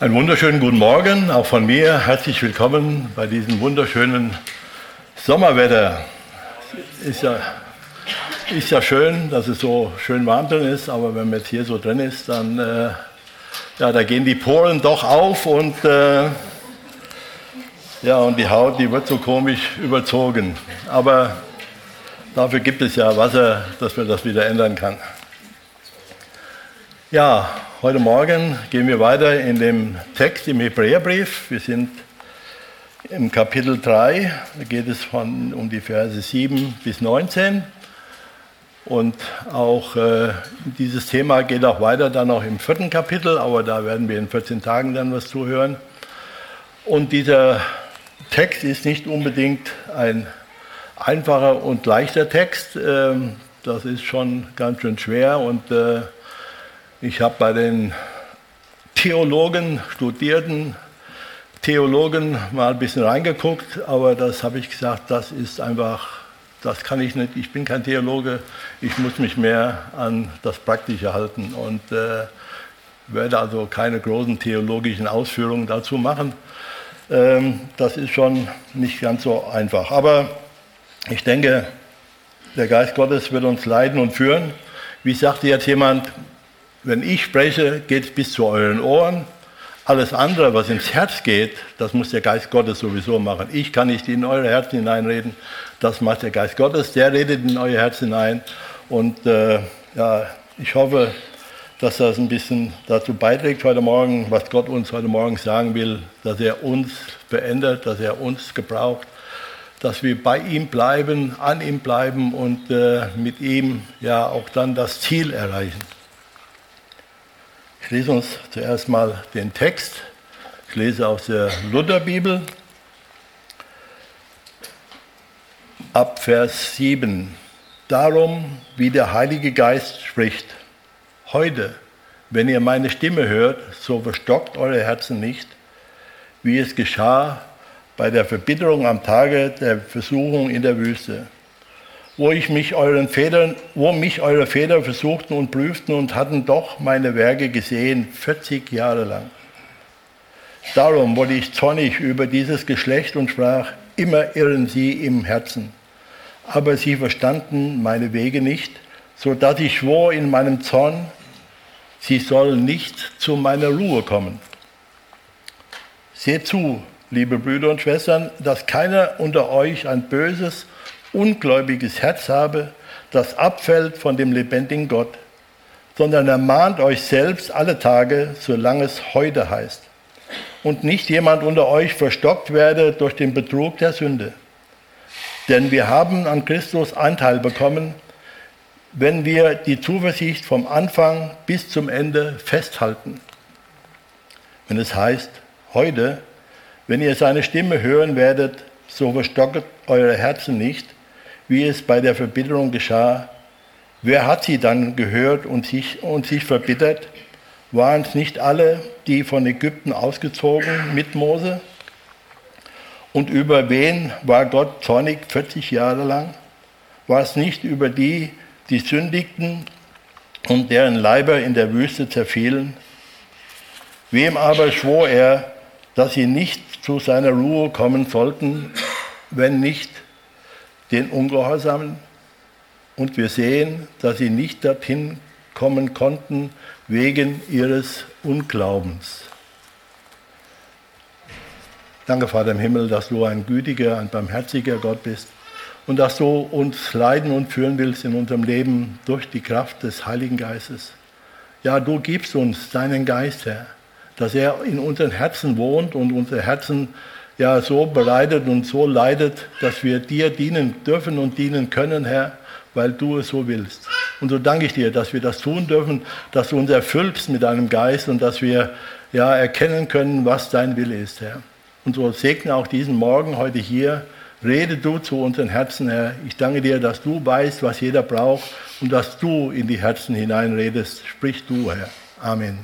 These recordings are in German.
Einen wunderschönen guten Morgen, auch von mir. Herzlich willkommen bei diesem wunderschönen Sommerwetter. Ist ja, ist ja schön, dass es so schön warm drin ist, aber wenn man jetzt hier so drin ist, dann äh, ja, da gehen die Poren doch auf und, äh, ja, und die Haut, die wird so komisch überzogen. Aber dafür gibt es ja Wasser, dass man das wieder ändern kann. Ja, Heute Morgen gehen wir weiter in dem Text im Hebräerbrief. Wir sind im Kapitel 3, da geht es von, um die Verse 7 bis 19. Und auch äh, dieses Thema geht auch weiter dann auch im vierten Kapitel, aber da werden wir in 14 Tagen dann was zuhören. Und dieser Text ist nicht unbedingt ein einfacher und leichter Text. Ähm, das ist schon ganz schön schwer und äh, ich habe bei den Theologen, studierten Theologen mal ein bisschen reingeguckt, aber das habe ich gesagt, das ist einfach, das kann ich nicht. Ich bin kein Theologe, ich muss mich mehr an das Praktische halten und äh, werde also keine großen theologischen Ausführungen dazu machen. Ähm, das ist schon nicht ganz so einfach. Aber ich denke, der Geist Gottes wird uns leiten und führen. Wie sagte jetzt jemand, wenn ich spreche, geht es bis zu euren Ohren. Alles andere, was ins Herz geht, das muss der Geist Gottes sowieso machen. Ich kann nicht in eure Herzen hineinreden, das macht der Geist Gottes, der redet in euer Herz hinein. Und äh, ja, ich hoffe, dass das ein bisschen dazu beiträgt heute Morgen, was Gott uns heute Morgen sagen will, dass er uns verändert, dass er uns gebraucht, dass wir bei ihm bleiben, an ihm bleiben und äh, mit ihm ja auch dann das Ziel erreichen. Ich lese uns zuerst mal den Text. Ich lese aus der Lutherbibel ab Vers 7. Darum, wie der Heilige Geist spricht, heute, wenn ihr meine Stimme hört, so verstockt eure Herzen nicht, wie es geschah bei der Verbitterung am Tage der Versuchung in der Wüste wo, ich mich euren Vätern, wo mich eure Väter versuchten und prüften und hatten doch meine Werke gesehen, 40 Jahre lang. Darum wurde ich zornig über dieses Geschlecht und sprach, immer irren sie im Herzen. Aber sie verstanden meine Wege nicht, so dass ich schwor in meinem Zorn, sie sollen nicht zu meiner Ruhe kommen. Seht zu, liebe Brüder und Schwestern, dass keiner unter euch ein böses ungläubiges Herz habe, das abfällt von dem lebendigen Gott, sondern ermahnt euch selbst alle Tage, solange es heute heißt. Und nicht jemand unter euch verstockt werde durch den Betrug der Sünde. Denn wir haben an Christus Anteil bekommen, wenn wir die Zuversicht vom Anfang bis zum Ende festhalten. Wenn es heißt, heute, wenn ihr seine Stimme hören werdet, so verstocket eure Herzen nicht, wie es bei der Verbitterung geschah. Wer hat sie dann gehört und sich, und sich verbittert? Waren es nicht alle, die von Ägypten ausgezogen mit Mose? Und über wen war Gott zornig 40 Jahre lang? War es nicht über die, die sündigten und deren Leiber in der Wüste zerfielen? Wem aber schwor er, dass sie nicht zu seiner Ruhe kommen sollten, wenn nicht den Ungehorsamen und wir sehen, dass sie nicht dorthin kommen konnten wegen ihres Unglaubens. Danke, Vater im Himmel, dass du ein gütiger, ein barmherziger Gott bist und dass du uns leiden und führen willst in unserem Leben durch die Kraft des Heiligen Geistes. Ja, du gibst uns deinen Geist, Herr, dass er in unseren Herzen wohnt und unsere Herzen ja so bereitet und so leidet, dass wir dir dienen dürfen und dienen können, Herr, weil du es so willst. Und so danke ich dir, dass wir das tun dürfen, dass du uns erfüllst mit deinem Geist und dass wir ja erkennen können, was dein Wille ist, Herr. Und so segne auch diesen Morgen heute hier. Rede du zu unseren Herzen, Herr. Ich danke dir, dass du weißt, was jeder braucht und dass du in die Herzen hineinredest. Sprich du, Herr. Amen.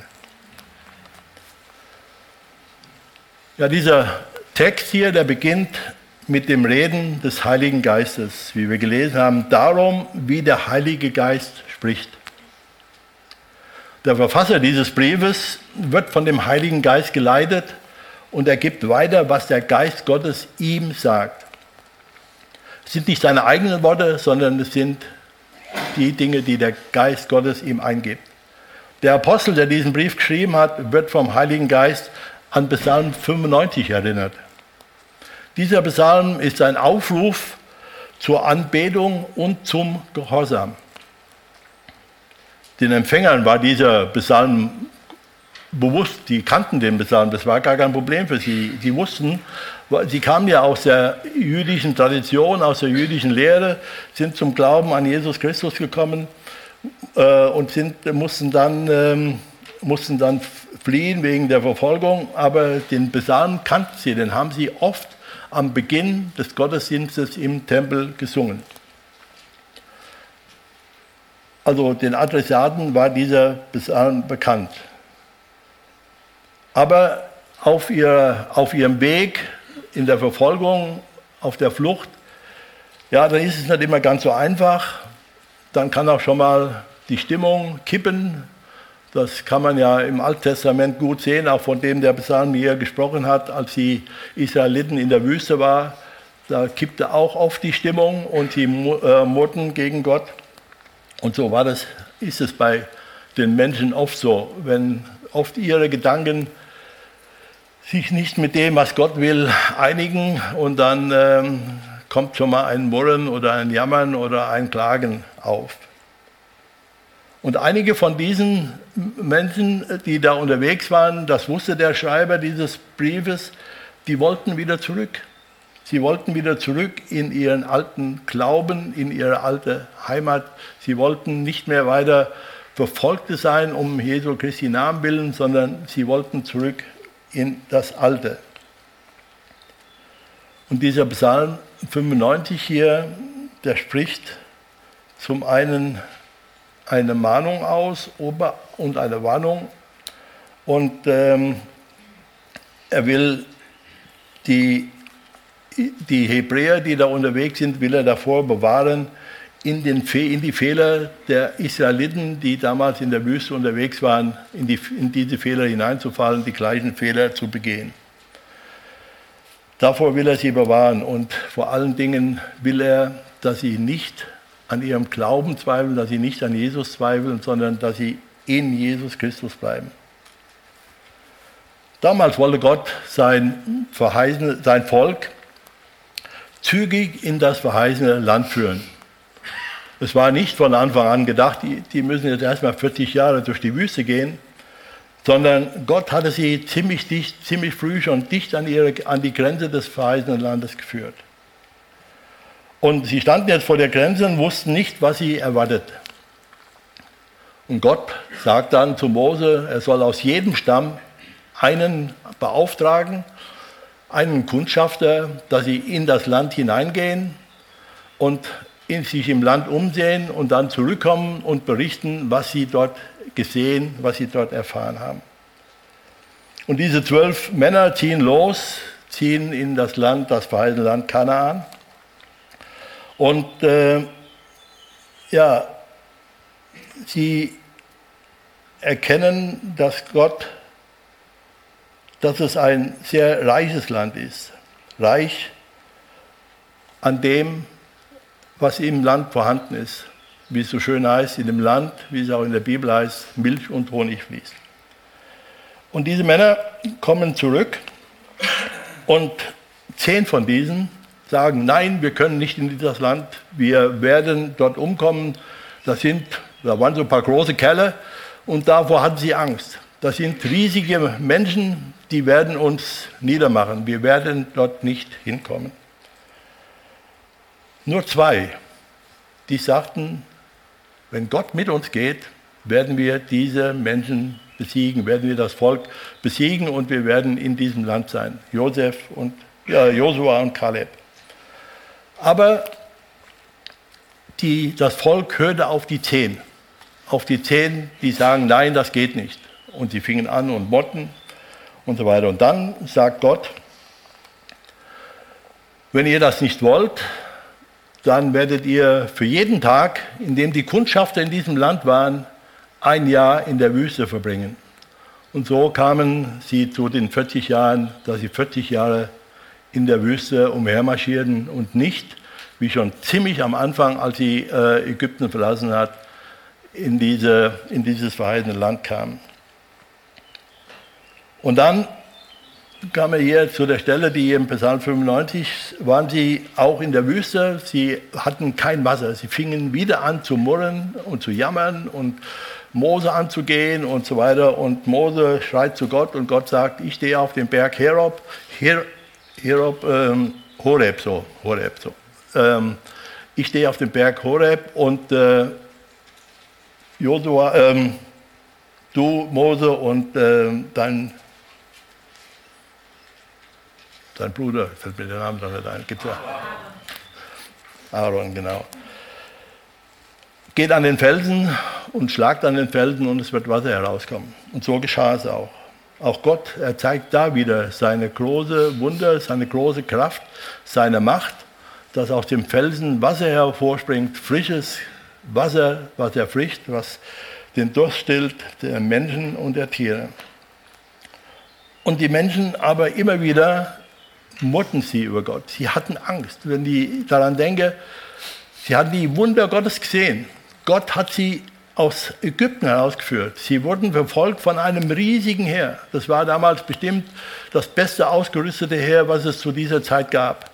Ja, dieser Text hier, der beginnt mit dem Reden des Heiligen Geistes, wie wir gelesen haben, darum, wie der Heilige Geist spricht. Der Verfasser dieses Briefes wird von dem Heiligen Geist geleitet und er gibt weiter, was der Geist Gottes ihm sagt. Es sind nicht seine eigenen Worte, sondern es sind die Dinge, die der Geist Gottes ihm eingibt. Der Apostel, der diesen Brief geschrieben hat, wird vom Heiligen Geist an Psalm 95 erinnert. Dieser Psalm ist ein Aufruf zur Anbetung und zum Gehorsam. Den Empfängern war dieser Psalm bewusst, die kannten den Psalm, das war gar kein Problem für sie. Sie wussten, sie kamen ja aus der jüdischen Tradition, aus der jüdischen Lehre, sind zum Glauben an Jesus Christus gekommen äh, und sind, mussten, dann, ähm, mussten dann fliehen wegen der Verfolgung, aber den Psalm kannten sie, den haben sie oft am Beginn des Gottesdienstes im Tempel gesungen. Also den Adressaten war dieser Psalm bekannt. Aber auf, ihr, auf ihrem Weg in der Verfolgung, auf der Flucht, ja, dann ist es nicht immer ganz so einfach. Dann kann auch schon mal die Stimmung kippen. Das kann man ja im Alttestament gut sehen, auch von dem der Psalm hier gesprochen hat, als die Israeliten in der Wüste waren. Da kippte auch oft die Stimmung und sie äh, murrten gegen Gott. Und so war das, ist es bei den Menschen oft so, wenn oft ihre Gedanken sich nicht mit dem, was Gott will, einigen und dann ähm, kommt schon mal ein Murren oder ein Jammern oder ein Klagen auf. Und einige von diesen Menschen, die da unterwegs waren, das wusste der Schreiber dieses Briefes, die wollten wieder zurück. Sie wollten wieder zurück in ihren alten Glauben, in ihre alte Heimat. Sie wollten nicht mehr weiter Verfolgte sein um Jesu Christi Namen willen, sondern sie wollten zurück in das Alte. Und dieser Psalm 95 hier, der spricht zum einen eine Mahnung aus und eine Warnung. Und ähm, er will die, die Hebräer, die da unterwegs sind, will er davor bewahren, in, den, in die Fehler der Israeliten, die damals in der Wüste unterwegs waren, in, die, in diese Fehler hineinzufallen, die gleichen Fehler zu begehen. Davor will er sie bewahren und vor allen Dingen will er, dass sie nicht an ihrem Glauben zweifeln, dass sie nicht an Jesus zweifeln, sondern dass sie in Jesus Christus bleiben. Damals wollte Gott sein, sein Volk zügig in das verheißene Land führen. Es war nicht von Anfang an gedacht, die, die müssen jetzt erstmal 40 Jahre durch die Wüste gehen, sondern Gott hatte sie ziemlich dicht, ziemlich früh schon dicht an, ihre, an die Grenze des verheißenen Landes geführt. Und sie standen jetzt vor der Grenze und wussten nicht, was sie erwartet. Und Gott sagt dann zu Mose, er soll aus jedem Stamm einen beauftragen, einen Kundschafter, dass sie in das Land hineingehen und sich im Land umsehen und dann zurückkommen und berichten, was sie dort gesehen, was sie dort erfahren haben. Und diese zwölf Männer ziehen los, ziehen in das Land, das verheißene Land Kanaan. Und äh, ja, sie erkennen, dass Gott, dass es ein sehr reiches Land ist. Reich an dem, was im Land vorhanden ist. Wie es so schön heißt, in dem Land, wie es auch in der Bibel heißt, Milch und Honig fließt. Und diese Männer kommen zurück und zehn von diesen sagen, nein, wir können nicht in dieses Land, wir werden dort umkommen. Das sind, da waren so ein paar große Kerle und davor hatten sie Angst. Das sind riesige Menschen, die werden uns niedermachen. Wir werden dort nicht hinkommen. Nur zwei, die sagten, wenn Gott mit uns geht, werden wir diese Menschen besiegen, werden wir das Volk besiegen und wir werden in diesem Land sein. Josef und ja, Josua und Kaleb. Aber die, das Volk hörte auf die Zehn, auf die Zehn, die sagen, nein, das geht nicht. Und sie fingen an und motten und so weiter. Und dann sagt Gott, wenn ihr das nicht wollt, dann werdet ihr für jeden Tag, in dem die Kundschafter in diesem Land waren, ein Jahr in der Wüste verbringen. Und so kamen sie zu den 40 Jahren, dass sie 40 Jahre in der Wüste umhermarschierten und nicht, wie schon ziemlich am Anfang, als sie äh, Ägypten verlassen hat, in, diese, in dieses verheißene Land kamen. Und dann kam er hier zu der Stelle, die im Psalm 95 waren sie auch in der Wüste. Sie hatten kein Wasser. Sie fingen wieder an zu murren und zu jammern und Mose anzugehen und so weiter. Und Mose schreit zu Gott und Gott sagt, ich stehe auf dem Berg Herob, Her, Herob, ähm, Horeb, so, Horeb, so. Ähm, ich stehe auf dem Berg Horeb und äh, Josua, ähm, du Mose und äh, dein sein Bruder, fällt mir der Name noch nicht ein, gibt's ja. Aaron, genau. Geht an den Felsen und schlagt an den Felsen und es wird Wasser herauskommen. Und so geschah es auch. Auch Gott, er zeigt da wieder seine große Wunder, seine große Kraft, seine Macht, dass aus dem Felsen Wasser hervorspringt, frisches Wasser, was erfrischt, was den Durst stillt der Menschen und der Tiere. Und die Menschen aber immer wieder murrten sie über Gott. Sie hatten Angst. Wenn ich daran denke, sie hatten die Wunder Gottes gesehen. Gott hat sie aus Ägypten herausgeführt. Sie wurden verfolgt von einem riesigen Heer. Das war damals bestimmt das beste ausgerüstete Heer, was es zu dieser Zeit gab.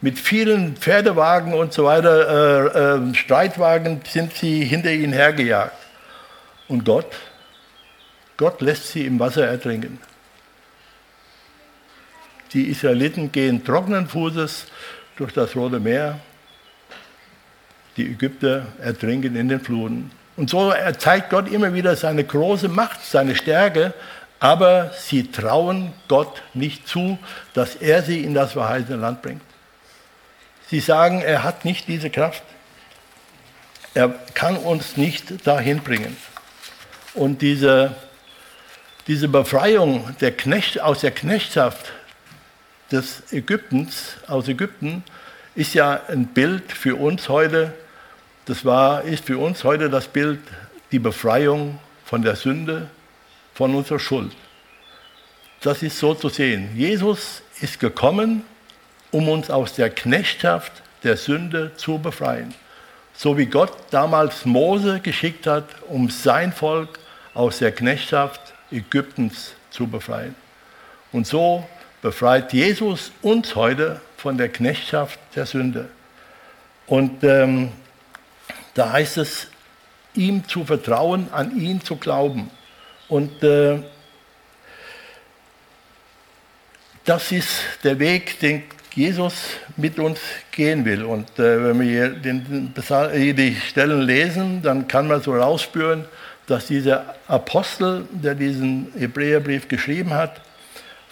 Mit vielen Pferdewagen und so weiter, äh, äh, Streitwagen sind sie hinter ihnen hergejagt. Und Gott, Gott lässt sie im Wasser ertrinken. Die Israeliten gehen trockenen Fußes durch das Rote Meer. Die Ägypter ertrinken in den Fluten. Und so zeigt Gott immer wieder seine große Macht, seine Stärke, aber sie trauen Gott nicht zu, dass er sie in das verheißene Land bringt. Sie sagen, er hat nicht diese Kraft. Er kann uns nicht dahin bringen. Und diese, diese Befreiung der Knecht, aus der Knechtschaft des Ägyptens, aus Ägypten, ist ja ein Bild für uns heute. Das war, ist für uns heute das Bild, die Befreiung von der Sünde, von unserer Schuld. Das ist so zu sehen. Jesus ist gekommen, um uns aus der Knechtschaft der Sünde zu befreien. So wie Gott damals Mose geschickt hat, um sein Volk aus der Knechtschaft Ägyptens zu befreien. Und so befreit Jesus uns heute von der Knechtschaft der Sünde. Und ähm, da heißt es, ihm zu vertrauen, an ihn zu glauben. Und äh, das ist der Weg, den Jesus mit uns gehen will. Und äh, wenn wir den, die Stellen lesen, dann kann man so rausspüren, dass dieser Apostel, der diesen Hebräerbrief geschrieben hat,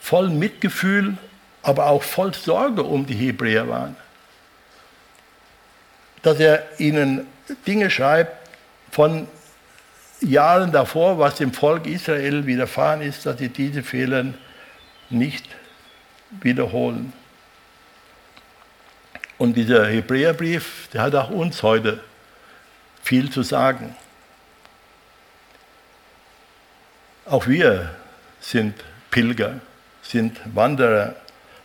voll Mitgefühl, aber auch voll Sorge um die Hebräer waren. Dass er ihnen Dinge schreibt von Jahren davor, was dem Volk Israel widerfahren ist, dass sie diese Fehler nicht wiederholen. Und dieser Hebräerbrief, der hat auch uns heute viel zu sagen. Auch wir sind Pilger sind Wanderer.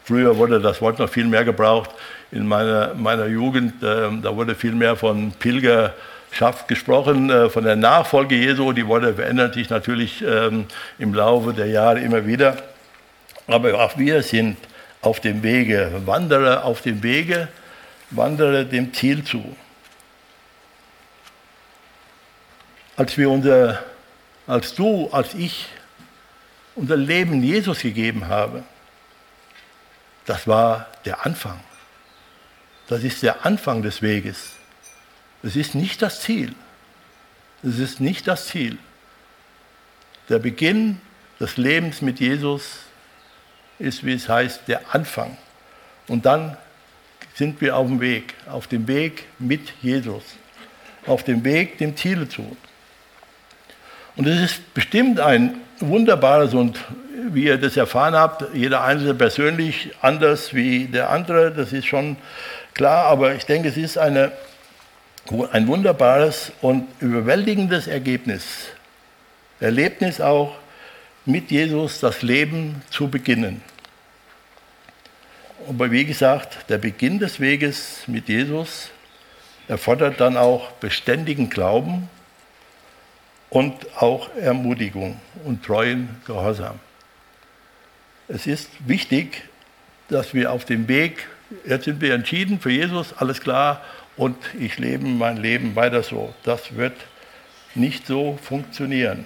Früher wurde das Wort noch viel mehr gebraucht. In meiner, meiner Jugend, äh, da wurde viel mehr von Pilgerschaft gesprochen, äh, von der Nachfolge Jesu. Die Worte verändern sich natürlich ähm, im Laufe der Jahre immer wieder. Aber auch wir sind auf dem Wege, Wanderer auf dem Wege, Wanderer dem Ziel zu. Als wir unser, als du, als ich unser Leben Jesus gegeben habe, das war der Anfang. Das ist der Anfang des Weges. Es ist nicht das Ziel. Es ist nicht das Ziel. Der Beginn des Lebens mit Jesus ist, wie es heißt, der Anfang. Und dann sind wir auf dem Weg, auf dem Weg mit Jesus, auf dem Weg dem Ziel zu. Und es ist bestimmt ein wunderbares und wie ihr das erfahren habt, jeder Einzelne persönlich anders wie der andere, das ist schon klar, aber ich denke, es ist eine, ein wunderbares und überwältigendes Ergebnis, Erlebnis auch, mit Jesus das Leben zu beginnen. Aber wie gesagt, der Beginn des Weges mit Jesus erfordert dann auch beständigen Glauben und auch Ermutigung und treuen Gehorsam. Es ist wichtig, dass wir auf dem Weg, jetzt sind wir entschieden für Jesus, alles klar, und ich lebe mein Leben weiter so. Das wird nicht so funktionieren.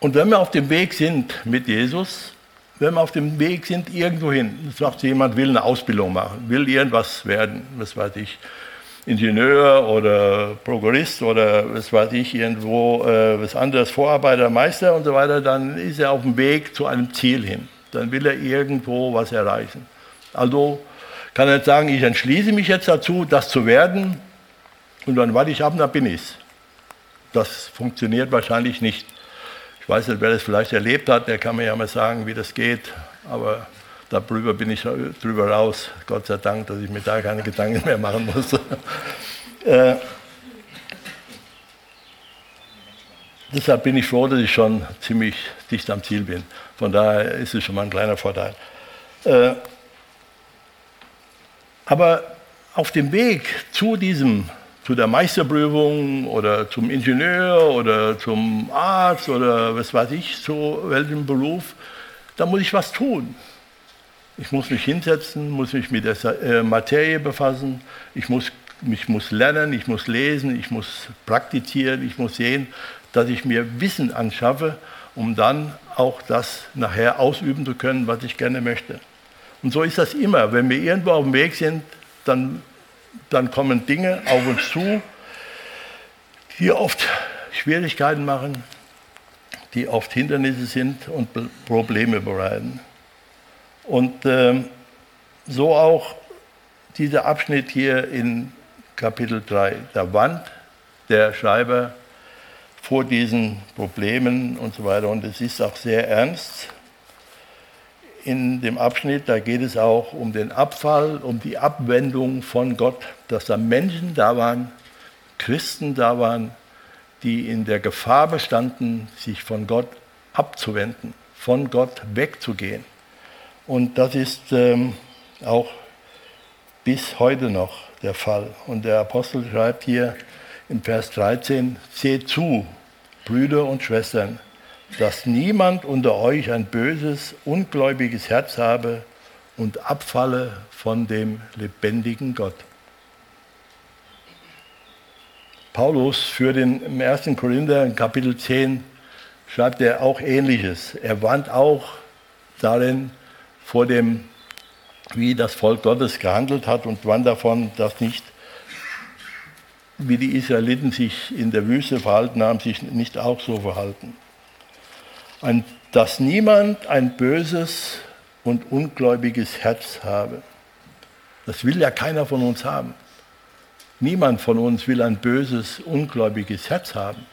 Und wenn wir auf dem Weg sind mit Jesus, wenn wir auf dem Weg sind irgendwohin, sagt jemand, will eine Ausbildung machen, will irgendwas werden, was weiß ich, Ingenieur oder Prokurist oder was weiß ich, irgendwo äh, was anderes, Vorarbeiter, Meister und so weiter, dann ist er auf dem Weg zu einem Ziel hin. Dann will er irgendwo was erreichen. Also kann er sagen, ich entschließe mich jetzt dazu, das zu werden und dann warte ich ab dann bin ich Das funktioniert wahrscheinlich nicht. Ich weiß nicht, wer das vielleicht erlebt hat, der kann mir ja mal sagen, wie das geht, aber darüber bin ich drüber raus. Gott sei Dank, dass ich mir da keine Gedanken mehr machen muss. äh, deshalb bin ich froh, dass ich schon ziemlich dicht am Ziel bin. Von daher ist es schon mal ein kleiner Vorteil. Äh, aber auf dem Weg zu diesem zu der Meisterprüfung oder zum Ingenieur oder zum Arzt oder was weiß ich, zu welchem Beruf, da muss ich was tun. Ich muss mich hinsetzen, muss mich mit der äh, Materie befassen, ich muss, ich muss lernen, ich muss lesen, ich muss praktizieren, ich muss sehen, dass ich mir Wissen anschaffe, um dann auch das nachher ausüben zu können, was ich gerne möchte. Und so ist das immer. Wenn wir irgendwo auf dem Weg sind, dann dann kommen Dinge auf uns zu, die oft Schwierigkeiten machen, die oft Hindernisse sind und Probleme bereiten. Und äh, so auch dieser Abschnitt hier in Kapitel 3. Da warnt der Schreiber vor diesen Problemen und so weiter. Und es ist auch sehr ernst in dem Abschnitt, da geht es auch um den Abfall, um die Abwendung von Gott, dass da Menschen da waren, Christen da waren, die in der Gefahr bestanden, sich von Gott abzuwenden, von Gott wegzugehen. Und das ist ähm, auch bis heute noch der Fall. Und der Apostel schreibt hier im Vers 13, seht zu, Brüder und Schwestern, dass niemand unter euch ein böses, ungläubiges Herz habe und abfalle von dem lebendigen Gott. Paulus für den im 1. Korinther in Kapitel 10 schreibt er auch ähnliches. Er warnt auch darin vor dem, wie das Volk Gottes gehandelt hat und warnt davon, dass nicht, wie die Israeliten sich in der Wüste verhalten haben, sich nicht auch so verhalten dass niemand ein böses und ungläubiges Herz habe. Das will ja keiner von uns haben. Niemand von uns will ein böses, ungläubiges Herz haben.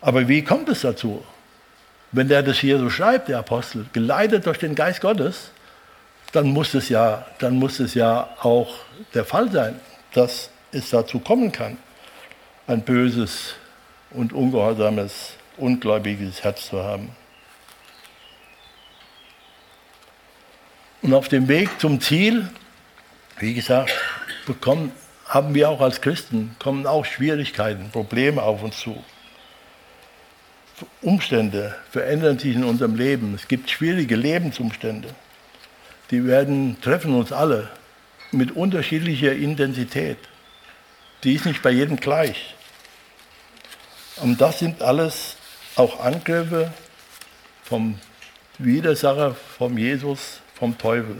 Aber wie kommt es dazu? Wenn der das hier so schreibt, der Apostel, geleitet durch den Geist Gottes, dann muss es ja, dann muss es ja auch der Fall sein, dass es dazu kommen kann, ein böses und ungehorsames ungläubiges Herz zu haben. Und auf dem Weg zum Ziel, wie gesagt, bekommen, haben wir auch als Christen, kommen auch Schwierigkeiten, Probleme auf uns zu. Umstände verändern sich in unserem Leben. Es gibt schwierige Lebensumstände. Die werden, treffen uns alle mit unterschiedlicher Intensität. Die ist nicht bei jedem gleich. Und das sind alles auch Angriffe vom Widersacher, vom Jesus, vom Teufel.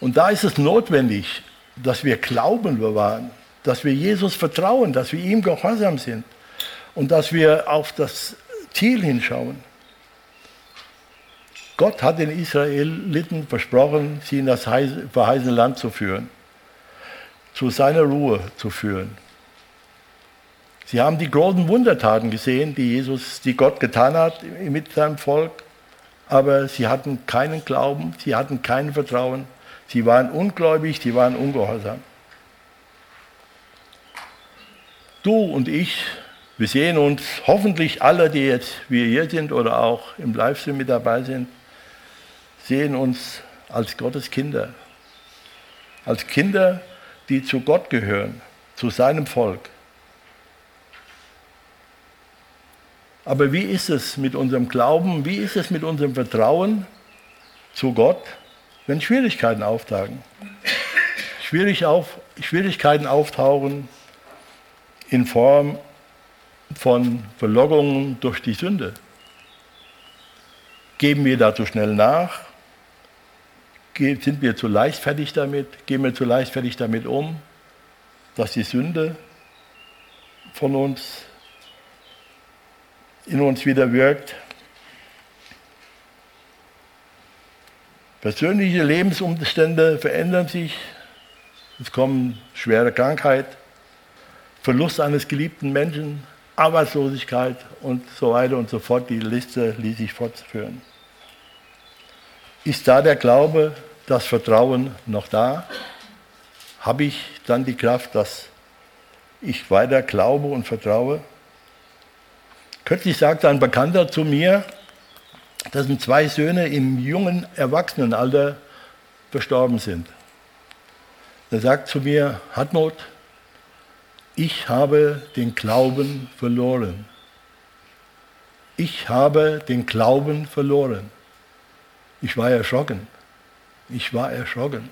Und da ist es notwendig, dass wir Glauben bewahren, dass wir Jesus vertrauen, dass wir ihm gehorsam sind und dass wir auf das Ziel hinschauen. Gott hat den Israeliten versprochen, sie in das verheißene Land zu führen, zu seiner Ruhe zu führen. Sie haben die großen Wundertaten gesehen, die Jesus, die Gott getan hat mit seinem Volk, aber sie hatten keinen Glauben, sie hatten kein Vertrauen, sie waren ungläubig, sie waren ungehorsam. du und ich, wir sehen uns hoffentlich alle, die jetzt wir hier sind oder auch im Livestream mit dabei sind, sehen uns als Gottes Kinder. Als Kinder, die zu Gott gehören, zu seinem Volk. Aber wie ist es mit unserem Glauben, wie ist es mit unserem Vertrauen zu Gott, wenn Schwierigkeiten auftauchen? Schwierig auf, Schwierigkeiten auftauchen in Form von Verlockungen durch die Sünde. Geben wir da zu schnell nach? Sind wir zu leichtfertig damit? Gehen wir zu leichtfertig damit um, dass die Sünde von uns in uns wieder wirkt? Persönliche Lebensumstände verändern sich. Es kommen schwere Krankheit, Verlust eines geliebten Menschen, Arbeitslosigkeit und so weiter und so fort. Die Liste ließ sich fortführen. Ist da der Glaube, das Vertrauen noch da? Habe ich dann die Kraft, dass ich weiter glaube und vertraue? Kürzlich sagte ein Bekannter zu mir, dass zwei Söhne im jungen Erwachsenenalter verstorben sind. Er sagt zu mir, Hartmut, ich habe den Glauben verloren. Ich habe den Glauben verloren. Ich war erschrocken. Ich war erschrocken.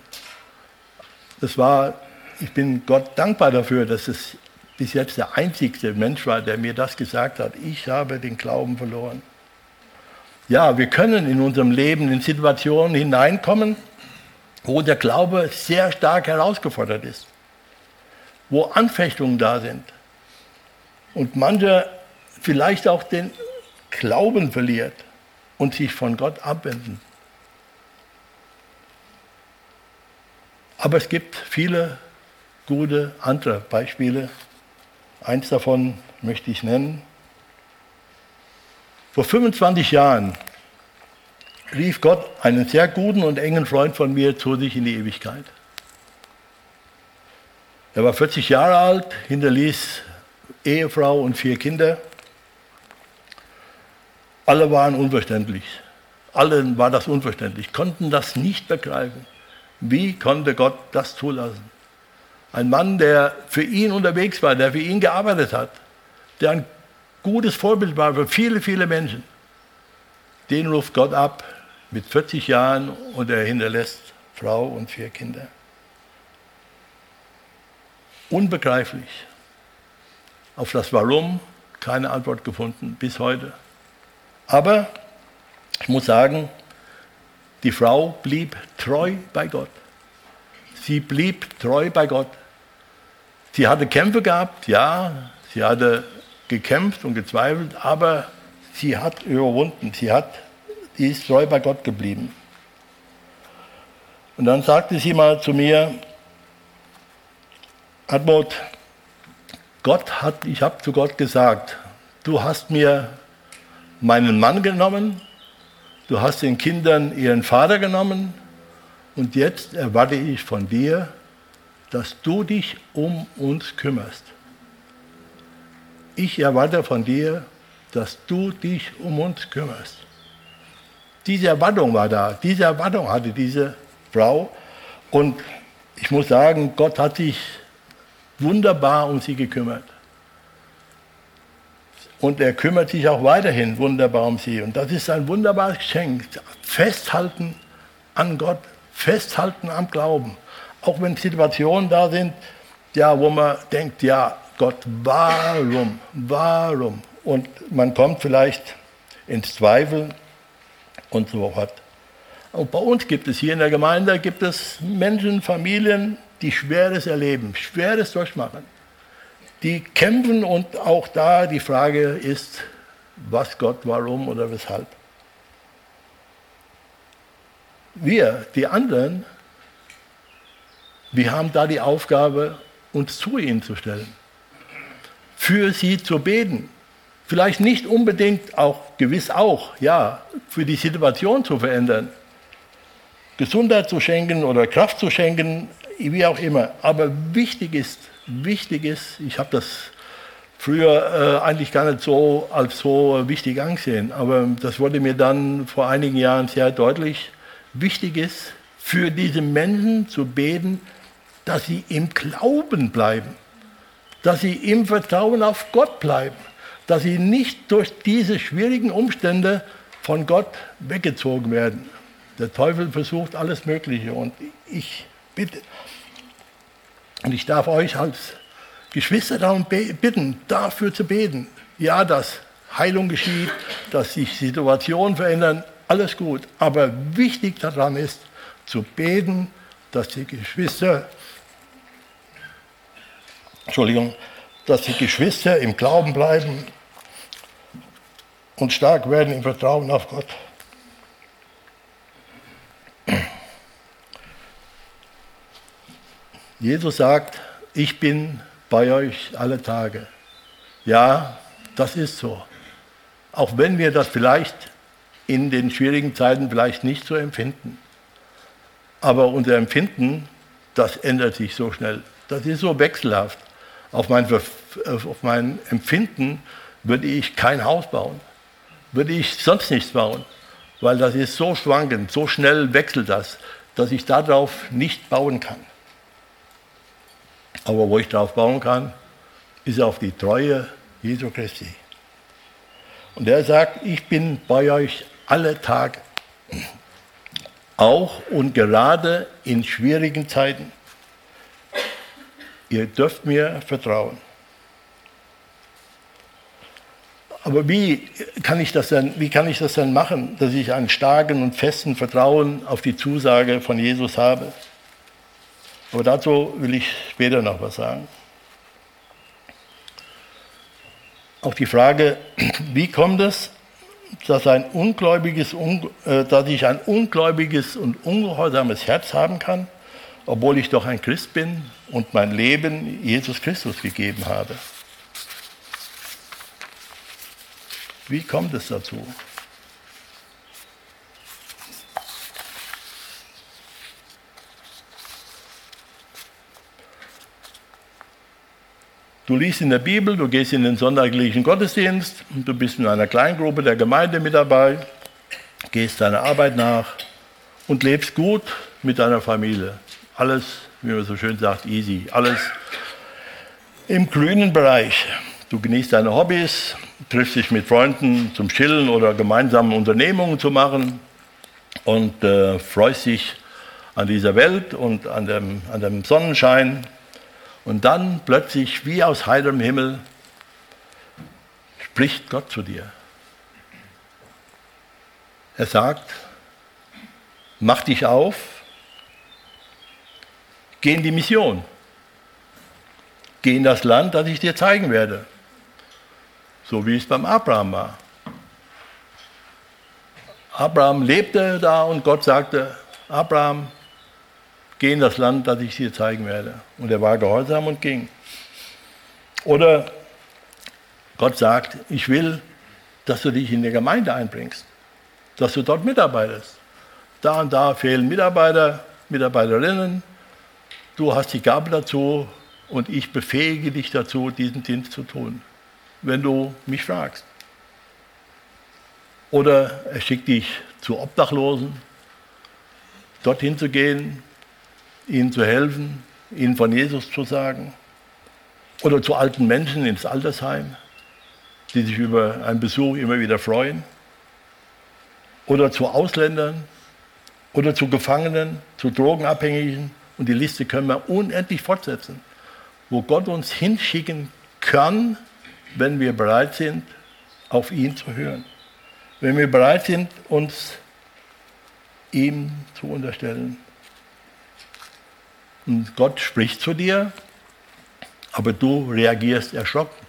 Das war, ich bin Gott dankbar dafür, dass es bis jetzt der einzigste Mensch war, der mir das gesagt hat. Ich habe den Glauben verloren. Ja, wir können in unserem Leben in Situationen hineinkommen, wo der Glaube sehr stark herausgefordert ist wo Anfechtungen da sind und mancher vielleicht auch den Glauben verliert und sich von Gott abwenden. Aber es gibt viele gute andere Beispiele. Eins davon möchte ich nennen. Vor 25 Jahren rief Gott einen sehr guten und engen Freund von mir zu sich in die Ewigkeit. Er war 40 Jahre alt, hinterließ Ehefrau und vier Kinder. Alle waren unverständlich. Allen war das unverständlich, konnten das nicht begreifen. Wie konnte Gott das zulassen? Ein Mann, der für ihn unterwegs war, der für ihn gearbeitet hat, der ein gutes Vorbild war für viele, viele Menschen, den ruft Gott ab mit 40 Jahren und er hinterlässt Frau und vier Kinder. Unbegreiflich. Auf das Warum keine Antwort gefunden bis heute. Aber ich muss sagen, die Frau blieb treu bei Gott. Sie blieb treu bei Gott. Sie hatte Kämpfe gehabt, ja, sie hatte gekämpft und gezweifelt, aber sie hat überwunden, sie, hat, sie ist treu bei Gott geblieben. Und dann sagte sie mal zu mir, Hartmut, Gott hat, ich habe zu Gott gesagt, du hast mir meinen Mann genommen, du hast den Kindern ihren Vater genommen und jetzt erwarte ich von dir, dass du dich um uns kümmerst. Ich erwarte von dir, dass du dich um uns kümmerst. Diese Erwartung war da, diese Erwartung hatte diese Frau und ich muss sagen, Gott hat sich wunderbar um sie gekümmert. Und er kümmert sich auch weiterhin wunderbar um sie. Und das ist ein wunderbares Geschenk. Festhalten an Gott, festhalten am Glauben. Auch wenn Situationen da sind, ja, wo man denkt, ja, Gott, warum, warum? Und man kommt vielleicht ins Zweifel und so fort. Und bei uns gibt es hier in der Gemeinde gibt es Menschen, Familien, die Schweres erleben, Schweres durchmachen. Die kämpfen und auch da die Frage ist, was Gott, warum oder weshalb. Wir, die anderen, wir haben da die Aufgabe, uns zu ihnen zu stellen, für sie zu beten. Vielleicht nicht unbedingt, auch gewiss auch, ja, für die Situation zu verändern, Gesundheit zu schenken oder Kraft zu schenken, wie auch immer. Aber wichtig ist, wichtig ist, ich habe das früher äh, eigentlich gar nicht so als so wichtig angesehen. Aber das wurde mir dann vor einigen Jahren sehr deutlich. Wichtig ist, für diese Menschen zu beten, dass sie im Glauben bleiben, dass sie im Vertrauen auf Gott bleiben, dass sie nicht durch diese schwierigen Umstände von Gott weggezogen werden. Der Teufel versucht alles Mögliche und ich bitte, und ich darf euch als Geschwister darum bitten, dafür zu beten. Ja, dass Heilung geschieht, dass sich Situationen verändern, alles gut. Aber wichtig daran ist, zu beten, dass die Geschwister, Entschuldigung, dass die Geschwister im Glauben bleiben und stark werden im Vertrauen auf Gott. Jesus sagt, ich bin bei euch alle Tage. Ja, das ist so. Auch wenn wir das vielleicht in den schwierigen Zeiten vielleicht nicht so empfinden. Aber unser Empfinden, das ändert sich so schnell. Das ist so wechselhaft. Auf mein, auf mein Empfinden würde ich kein Haus bauen, würde ich sonst nichts bauen, weil das ist so schwankend, so schnell wechselt das, dass ich darauf nicht bauen kann. Aber wo ich darauf bauen kann, ist auf die Treue Jesu Christi. Und er sagt, ich bin bei euch alle Tage, auch und gerade in schwierigen Zeiten. Ihr dürft mir vertrauen. Aber wie kann ich das dann, wie kann ich das dann machen, dass ich einen starken und festen Vertrauen auf die Zusage von Jesus habe? Aber dazu will ich später noch was sagen. Auch die Frage, wie kommt es, dass, ein ungläubiges, äh, dass ich ein ungläubiges und ungehorsames Herz haben kann, obwohl ich doch ein Christ bin und mein Leben Jesus Christus gegeben habe. Wie kommt es dazu? Du liest in der Bibel, du gehst in den sonntaglichen Gottesdienst, du bist in einer Kleingruppe der Gemeinde mit dabei, gehst deiner Arbeit nach und lebst gut mit deiner Familie. Alles, wie man so schön sagt, easy. Alles im grünen Bereich. Du genießt deine Hobbys, triffst dich mit Freunden zum Chillen oder gemeinsamen Unternehmungen zu machen und äh, freust dich an dieser Welt und an dem, an dem Sonnenschein und dann plötzlich, wie aus heiterem Himmel, spricht Gott zu dir. Er sagt, mach dich auf, geh in die Mission, geh in das Land, das ich dir zeigen werde, so wie es beim Abraham war. Abraham lebte da und Gott sagte, Abraham, geh in das Land, das ich dir zeigen werde. Und er war gehorsam und ging. Oder Gott sagt, ich will, dass du dich in der Gemeinde einbringst, dass du dort mitarbeitest. Da und da fehlen Mitarbeiter, Mitarbeiterinnen. Du hast die Gabe dazu und ich befähige dich dazu, diesen Dienst zu tun, wenn du mich fragst. Oder er schickt dich zu Obdachlosen, dorthin zu gehen, ihnen zu helfen, ihnen von Jesus zu sagen. Oder zu alten Menschen ins Altersheim, die sich über einen Besuch immer wieder freuen. Oder zu Ausländern oder zu Gefangenen, zu Drogenabhängigen. Und die Liste können wir unendlich fortsetzen, wo Gott uns hinschicken kann, wenn wir bereit sind, auf ihn zu hören. Wenn wir bereit sind, uns ihm zu unterstellen. Und Gott spricht zu dir, aber du reagierst erschrocken.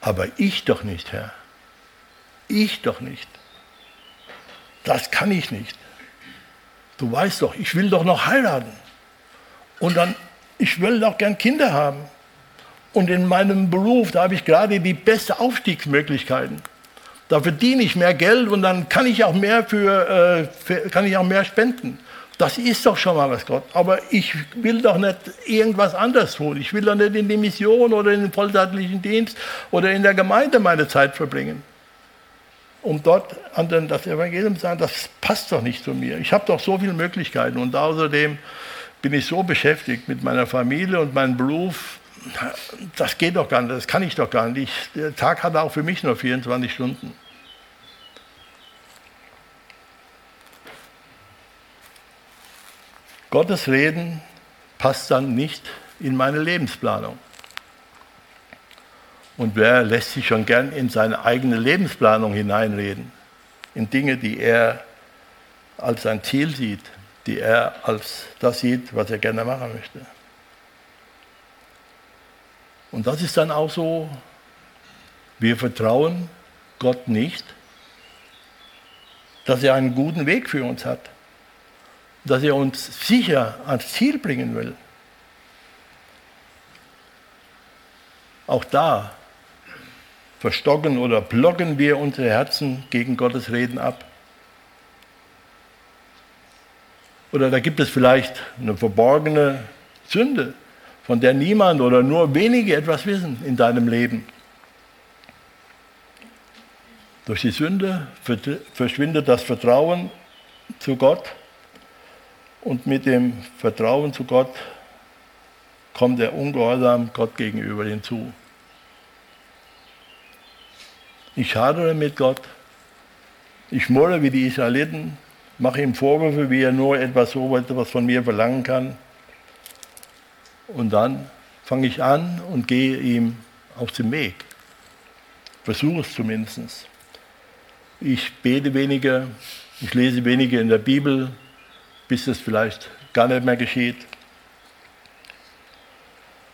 Aber ich doch nicht, Herr. Ich doch nicht. Das kann ich nicht. Du weißt doch, ich will doch noch heiraten. Und dann, ich will doch gern Kinder haben. Und in meinem Beruf, da habe ich gerade die beste Aufstiegsmöglichkeiten. Da verdiene ich mehr Geld und dann kann ich auch mehr für, äh, für kann ich auch mehr spenden Das ist doch schon mal was Gott. Aber ich will doch nicht irgendwas anderes tun. Ich will doch nicht in die Mission oder in den vollzeitlichen Dienst oder in der Gemeinde meine Zeit verbringen. Um dort anderen das Evangelium zu sagen, das passt doch nicht zu mir. Ich habe doch so viele Möglichkeiten und außerdem bin ich so beschäftigt mit meiner Familie und meinem Beruf. Das geht doch gar nicht, das kann ich doch gar nicht. Ich, der Tag hat auch für mich nur 24 Stunden. Gottes Reden passt dann nicht in meine Lebensplanung. Und wer lässt sich schon gern in seine eigene Lebensplanung hineinreden? In Dinge, die er als sein Ziel sieht, die er als das sieht, was er gerne machen möchte. Und das ist dann auch so, wir vertrauen Gott nicht, dass er einen guten Weg für uns hat dass er uns sicher ans Ziel bringen will. Auch da verstocken oder blocken wir unsere Herzen gegen Gottes Reden ab. Oder da gibt es vielleicht eine verborgene Sünde, von der niemand oder nur wenige etwas wissen in deinem Leben. Durch die Sünde verschwindet das Vertrauen zu Gott und mit dem Vertrauen zu Gott kommt der Ungehorsam Gott gegenüber hinzu. Ich hadere mit Gott. Ich murre wie die Israeliten, mache ihm Vorwürfe, wie er nur etwas so etwas von mir verlangen kann. Und dann fange ich an und gehe ihm auf den Weg. Versuche es zumindest. Ich bete weniger, ich lese weniger in der Bibel, bis es vielleicht gar nicht mehr geschieht.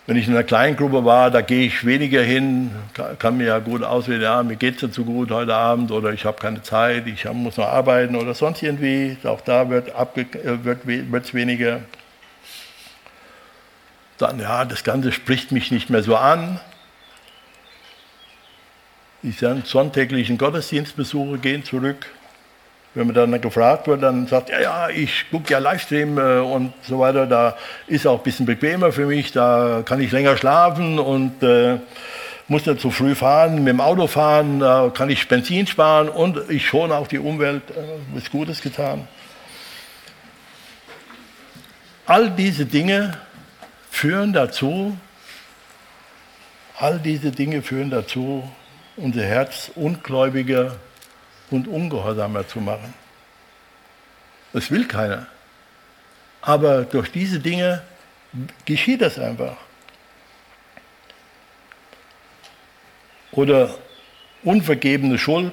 Wenn ich in einer kleinen Gruppe war, da gehe ich weniger hin, kann mir ja gut auswählen, ja, mir geht es ja zu gut heute Abend oder ich habe keine Zeit, ich muss noch arbeiten oder sonst irgendwie. Auch da wird es äh, wird, weniger. Dann, ja, das Ganze spricht mich nicht mehr so an. Die sonntäglichen Gottesdienstbesuche gehen zurück. Wenn man dann gefragt wird, dann sagt ja, ja, ich gucke ja Livestream äh, und so weiter, da ist auch ein bisschen bequemer für mich, da kann ich länger schlafen und äh, muss nicht zu früh fahren, mit dem Auto fahren, da kann ich Benzin sparen und ich schone auch die Umwelt, äh, ist Gutes getan. All diese Dinge führen dazu, all diese Dinge führen dazu, unser Herz ungläubiger und ungehorsamer zu machen. Das will keiner. Aber durch diese Dinge geschieht das einfach. Oder unvergebene Schuld,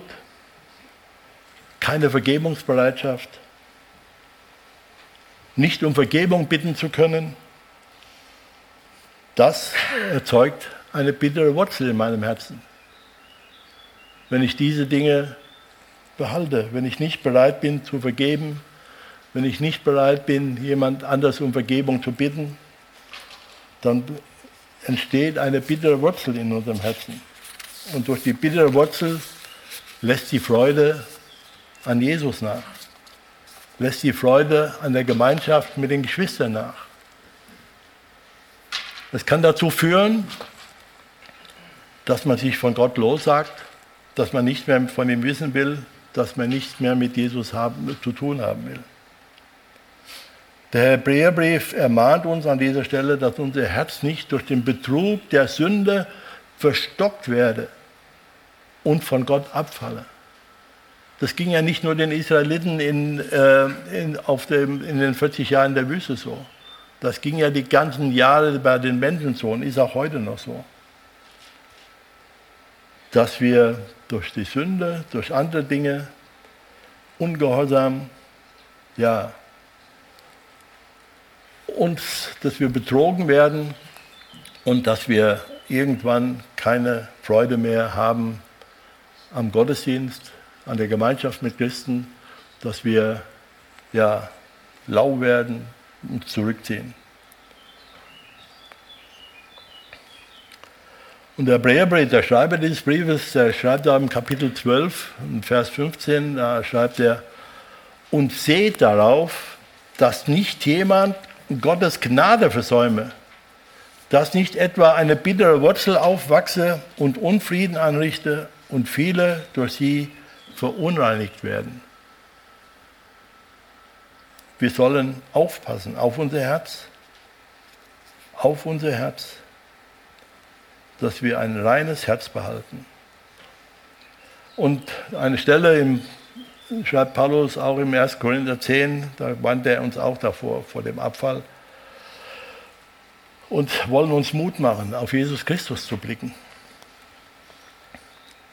keine Vergebungsbereitschaft, nicht um Vergebung bitten zu können, das erzeugt eine bittere Wurzel in meinem Herzen. Wenn ich diese Dinge behalte, wenn ich nicht bereit bin zu vergeben, wenn ich nicht bereit bin, jemand anders um Vergebung zu bitten, dann entsteht eine bittere Wurzel in unserem Herzen. Und durch die bittere Wurzel lässt die Freude an Jesus nach, lässt die Freude an der Gemeinschaft mit den Geschwistern nach. Das kann dazu führen, dass man sich von Gott lossagt, dass man nicht mehr von ihm wissen will, dass man nichts mehr mit Jesus haben, zu tun haben will. Der Hebräerbrief ermahnt uns an dieser Stelle, dass unser Herz nicht durch den Betrug der Sünde verstockt werde und von Gott abfalle. Das ging ja nicht nur den Israeliten in, äh, in, auf dem, in den 40 Jahren der Wüste so. Das ging ja die ganzen Jahre bei den Menschen so und ist auch heute noch so. Dass wir durch die Sünde, durch andere Dinge, Ungehorsam, ja, uns, dass wir betrogen werden und dass wir irgendwann keine Freude mehr haben am Gottesdienst, an der Gemeinschaft mit Christen, dass wir ja lau werden und zurückziehen. Und der Hebräerbrief, der Schreiber dieses Briefes, der schreibt da im Kapitel 12, Vers 15, da schreibt er, und seht darauf, dass nicht jemand Gottes Gnade versäume, dass nicht etwa eine bittere Wurzel aufwachse und Unfrieden anrichte und viele durch sie verunreinigt werden. Wir sollen aufpassen auf unser Herz, auf unser Herz, dass wir ein reines Herz behalten. Und eine Stelle im schreibt Paulus auch im 1. Korinther 10, da warnt er uns auch davor, vor dem Abfall. Und wollen uns Mut machen, auf Jesus Christus zu blicken.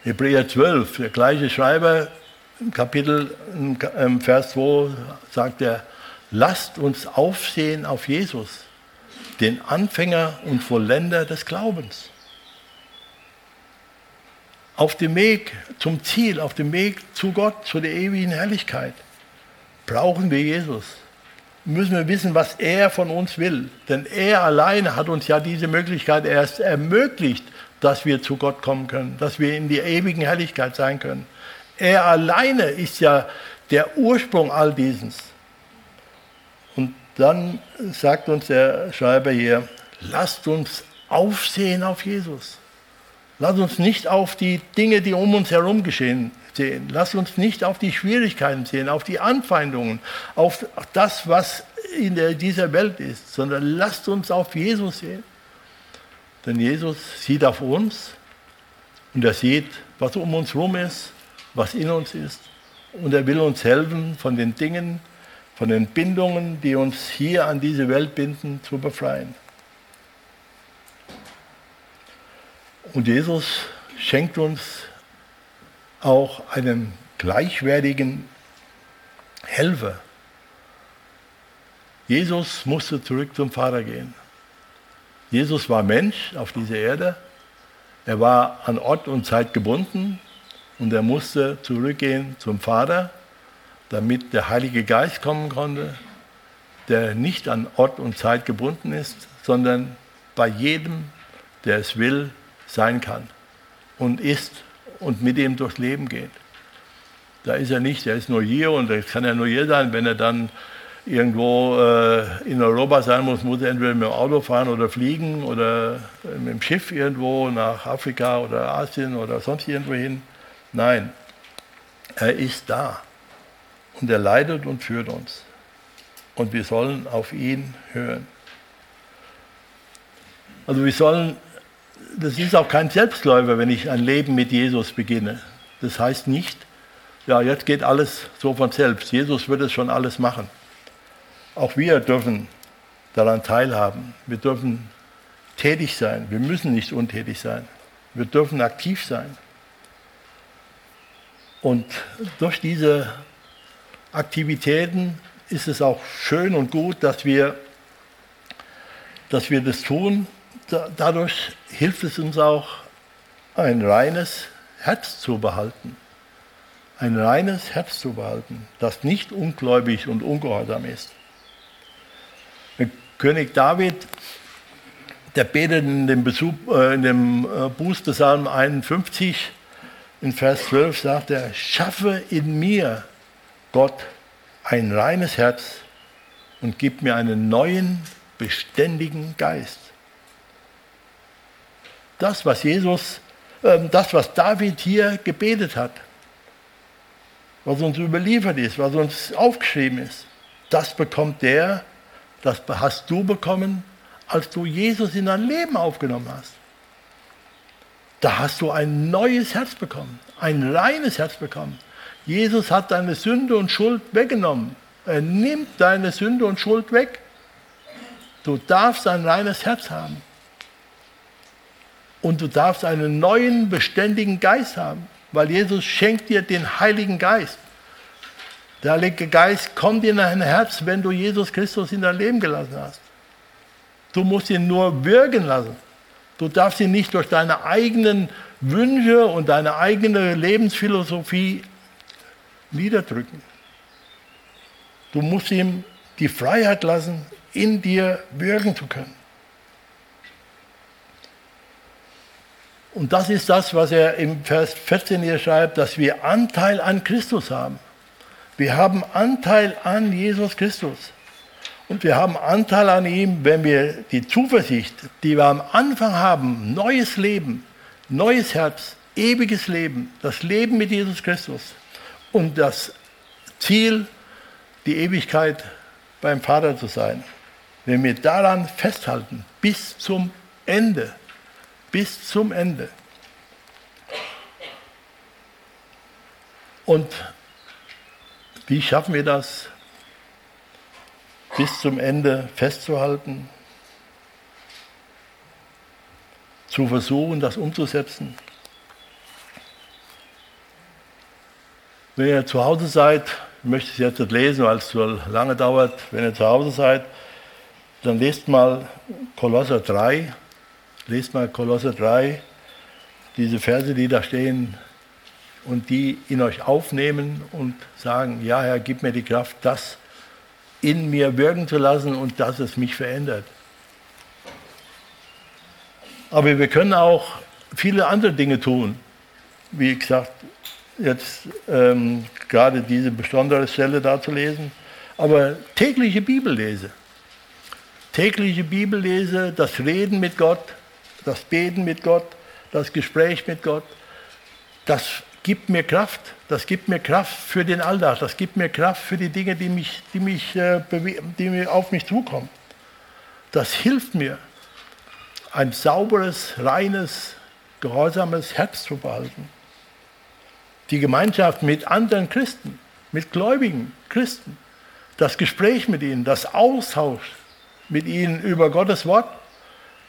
Hebräer 12, der gleiche Schreiber im Kapitel, im Vers 2 sagt er, lasst uns aufsehen auf Jesus, den Anfänger und Vollender des Glaubens auf dem Weg zum Ziel, auf dem Weg zu Gott, zu der ewigen Herrlichkeit, brauchen wir Jesus. Müssen wir wissen, was er von uns will. Denn er alleine hat uns ja diese Möglichkeit erst ermöglicht, dass wir zu Gott kommen können, dass wir in die ewigen Herrlichkeit sein können. Er alleine ist ja der Ursprung all dieses. Und dann sagt uns der Schreiber hier, lasst uns aufsehen auf Jesus. Lass uns nicht auf die Dinge, die um uns herum geschehen, sehen. Lass uns nicht auf die Schwierigkeiten sehen, auf die Anfeindungen, auf das, was in der, dieser Welt ist, sondern lasst uns auf Jesus sehen. Denn Jesus sieht auf uns und er sieht, was um uns herum ist, was in uns ist. Und er will uns helfen, von den Dingen, von den Bindungen, die uns hier an diese Welt binden, zu befreien. Und Jesus schenkt uns auch einen gleichwertigen Helfer. Jesus musste zurück zum Vater gehen. Jesus war Mensch auf dieser Erde. Er war an Ort und Zeit gebunden und er musste zurückgehen zum Vater, damit der Heilige Geist kommen konnte, der nicht an Ort und Zeit gebunden ist, sondern bei jedem, der es will, sein kann und ist und mit ihm durchs Leben geht. Da ist er nicht, er ist nur hier und das kann er nur hier sein, wenn er dann irgendwo äh, in Europa sein muss, muss er entweder mit dem Auto fahren oder fliegen oder mit dem Schiff irgendwo nach Afrika oder Asien oder sonst irgendwo hin. Nein, er ist da und er leitet und führt uns. Und wir sollen auf ihn hören. Also wir sollen das ist auch kein Selbstläufer, wenn ich ein Leben mit Jesus beginne. Das heißt nicht, ja, jetzt geht alles so von selbst. Jesus wird es schon alles machen. Auch wir dürfen daran teilhaben. Wir dürfen tätig sein. Wir müssen nicht untätig sein. Wir dürfen aktiv sein. Und durch diese Aktivitäten ist es auch schön und gut, dass wir, dass wir das tun dadurch hilft es uns auch, ein reines Herz zu behalten. Ein reines Herz zu behalten, das nicht ungläubig und ungehorsam ist. König David, der betet in dem, Besuch, äh, in dem äh, Bußpsalm 51, in Vers 12 sagt er, schaffe in mir, Gott, ein reines Herz und gib mir einen neuen, beständigen Geist das, was Jesus, ähm, das, was David hier gebetet hat, was uns überliefert ist, was uns aufgeschrieben ist, das bekommt der, das hast du bekommen, als du Jesus in dein Leben aufgenommen hast. Da hast du ein neues Herz bekommen, ein reines Herz bekommen. Jesus hat deine Sünde und Schuld weggenommen. Er nimmt deine Sünde und Schuld weg. Du darfst ein reines Herz haben. Und du darfst einen neuen, beständigen Geist haben, weil Jesus schenkt dir den Heiligen Geist. Der Heilige Geist kommt in dein Herz, wenn du Jesus Christus in dein Leben gelassen hast. Du musst ihn nur wirken lassen. Du darfst ihn nicht durch deine eigenen Wünsche und deine eigene Lebensphilosophie niederdrücken. Du musst ihm die Freiheit lassen, in dir wirken zu können. Und das ist das, was er im Vers 14 hier schreibt, dass wir Anteil an Christus haben. Wir haben Anteil an Jesus Christus. Und wir haben Anteil an ihm, wenn wir die Zuversicht, die wir am Anfang haben, neues Leben, neues Herz, ewiges Leben, das Leben mit Jesus Christus und das Ziel, die Ewigkeit beim Vater zu sein. Wenn wir daran festhalten, bis zum Ende, bis zum Ende. Und wie schaffen wir das, bis zum Ende festzuhalten, zu versuchen, das umzusetzen? Wenn ihr zu Hause seid, ich möchte es jetzt nicht lesen, weil es zu lange dauert. Wenn ihr zu Hause seid, dann lest mal Kolosser 3. Lest mal Kolosser 3, diese Verse, die da stehen und die in euch aufnehmen und sagen, ja Herr, gib mir die Kraft, das in mir wirken zu lassen und dass es mich verändert. Aber wir können auch viele andere Dinge tun. Wie gesagt, jetzt ähm, gerade diese besondere Stelle da zu lesen, aber tägliche Bibellese. Tägliche Bibellese, das Reden mit Gott, das Beten mit Gott, das Gespräch mit Gott, das gibt mir Kraft. Das gibt mir Kraft für den Alltag. Das gibt mir Kraft für die Dinge, die, mich, die, mich, äh, die mir auf mich zukommen. Das hilft mir, ein sauberes, reines, gehorsames Herz zu behalten die Gemeinschaft mit anderen Christen, mit gläubigen Christen, das Gespräch mit ihnen, das Austausch mit ihnen über Gottes Wort,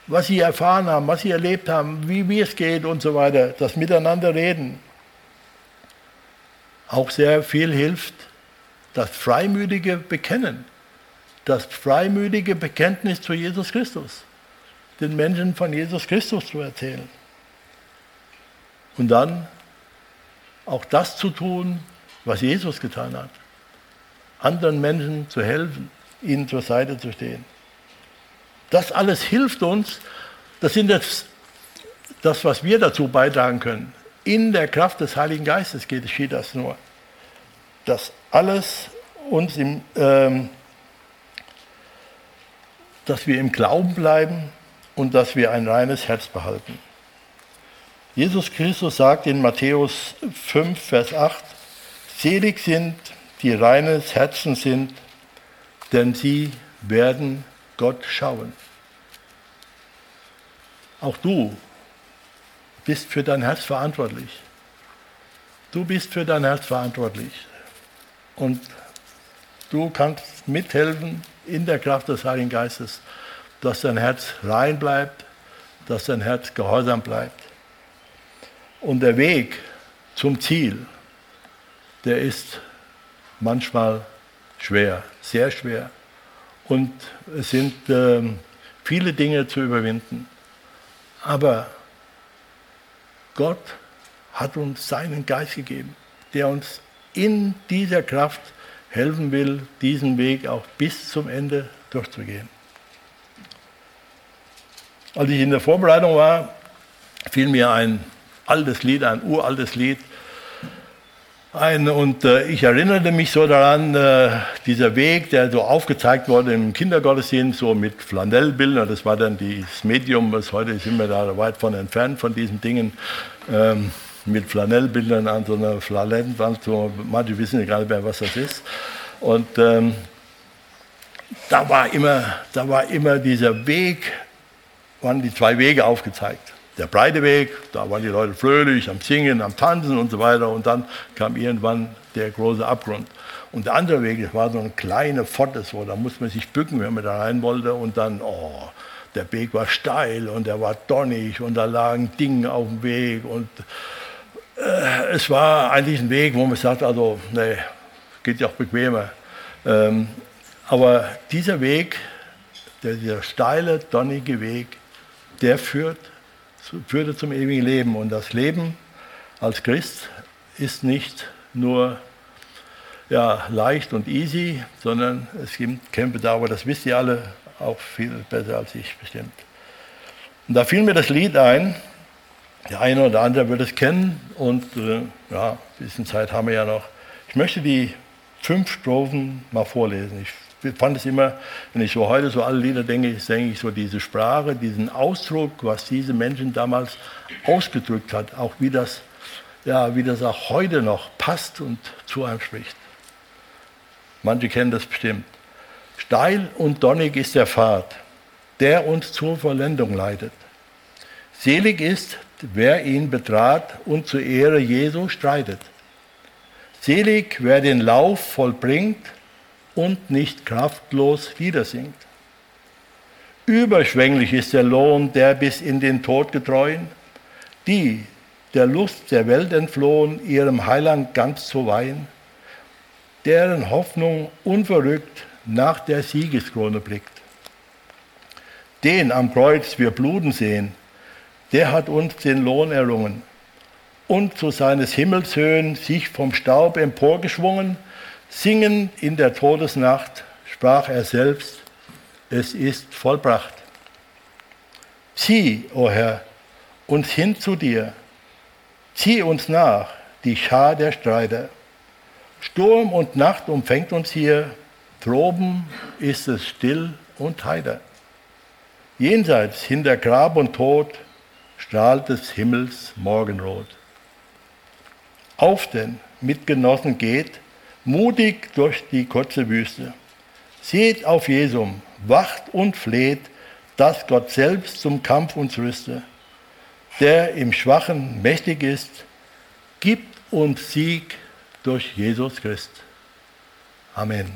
was sie erfahren haben, was sie erlebt haben, wie, wie es geht und so weiter, das Miteinander reden. Auch sehr viel hilft das freimütige Bekennen, das freimütige Bekenntnis zu Jesus Christus, den Menschen von Jesus Christus zu erzählen. Und dann auch das zu tun, was Jesus getan hat. Anderen Menschen zu helfen, ihnen zur Seite zu stehen. Das alles hilft uns. Das sind jetzt das, was wir dazu beitragen können. In der Kraft des Heiligen Geistes geht, geschieht das nur. Dass alles uns im, ähm, dass wir im Glauben bleiben und dass wir ein reines Herz behalten. Jesus Christus sagt in Matthäus 5, Vers 8, Selig sind, die reines Herzen sind, denn sie werden Gott schauen. Auch du bist für dein Herz verantwortlich. Du bist für dein Herz verantwortlich. Und du kannst mithelfen in der Kraft des Heiligen Geistes, dass dein Herz rein bleibt, dass dein Herz gehorsam bleibt. Und der Weg zum Ziel, der ist manchmal schwer, sehr schwer. Und es sind äh, viele Dinge zu überwinden. Aber Gott hat uns seinen Geist gegeben, der uns in dieser Kraft helfen will, diesen Weg auch bis zum Ende durchzugehen. Als ich in der Vorbereitung war, fiel mir ein altes Lied, ein uraltes Lied ein. Und äh, ich erinnerte mich so daran, äh, dieser Weg, der so aufgezeigt wurde im Kindergottesdienst, so mit Flanellbildern, das war dann das Medium, was heute sind wir da weit von entfernt von diesen Dingen, ähm, mit Flanellbildern an so einer Flanellwand, so, manche wissen ja nicht mehr, was das ist. Und ähm, da, war immer, da war immer dieser Weg, waren die zwei Wege aufgezeigt der breite Weg, da waren die Leute fröhlich am Singen, am Tanzen und so weiter. Und dann kam irgendwann der große Abgrund. Und der andere Weg, das war so eine kleine Pforte, so, da musste man sich bücken, wenn man da rein wollte. Und dann, oh, der Weg war steil und er war donnig und da lagen Dinge auf dem Weg. Und äh, es war eigentlich ein Weg, wo man sagt, also, nee, geht ja auch bequemer. Ähm, aber dieser Weg, der, dieser steile, donnige Weg, der führt führte zum ewigen Leben. Und das Leben als Christ ist nicht nur ja, leicht und easy, sondern es gibt Kämpfe da, aber das wisst ihr alle auch viel besser als ich bestimmt. Und da fiel mir das Lied ein. Der eine oder andere wird es kennen und äh, ja, ein bisschen Zeit haben wir ja noch. Ich möchte die fünf Strophen mal vorlesen. Ich fand es immer, wenn ich so heute so alle Lieder denke, denke ich so diese Sprache, diesen Ausdruck, was diese Menschen damals ausgedrückt hat, auch wie das, ja, wie das auch heute noch passt und zu einem spricht. Manche kennen das bestimmt. Steil und donnig ist der Pfad, der uns zur Vollendung leitet. Selig ist, wer ihn betrat und zur Ehre Jesu streitet. Selig, wer den Lauf vollbringt und nicht kraftlos Lieder singt. Überschwänglich ist der Lohn der bis in den Tod getreuen, die der Lust der Welt entflohen, ihrem Heiland ganz zu weihen, deren Hoffnung unverrückt nach der Siegeskrone blickt. Den am Kreuz wir bluten sehen, der hat uns den Lohn errungen und zu seines Himmels Höhen sich vom Staub emporgeschwungen, singend in der Todesnacht, sprach er selbst, es ist vollbracht. Zieh, o oh Herr, uns hin zu dir, zieh uns nach, die Schar der Streiter. Sturm und Nacht umfängt uns hier, droben ist es still und heiter. Jenseits hinter Grab und Tod strahlt des Himmels Morgenrot. Auf denn, Mitgenossen, geht mutig durch die kurze Wüste. Seht auf Jesum, wacht und fleht, dass Gott selbst zum Kampf uns rüste. Der im Schwachen mächtig ist, gibt uns Sieg durch Jesus Christ. Amen.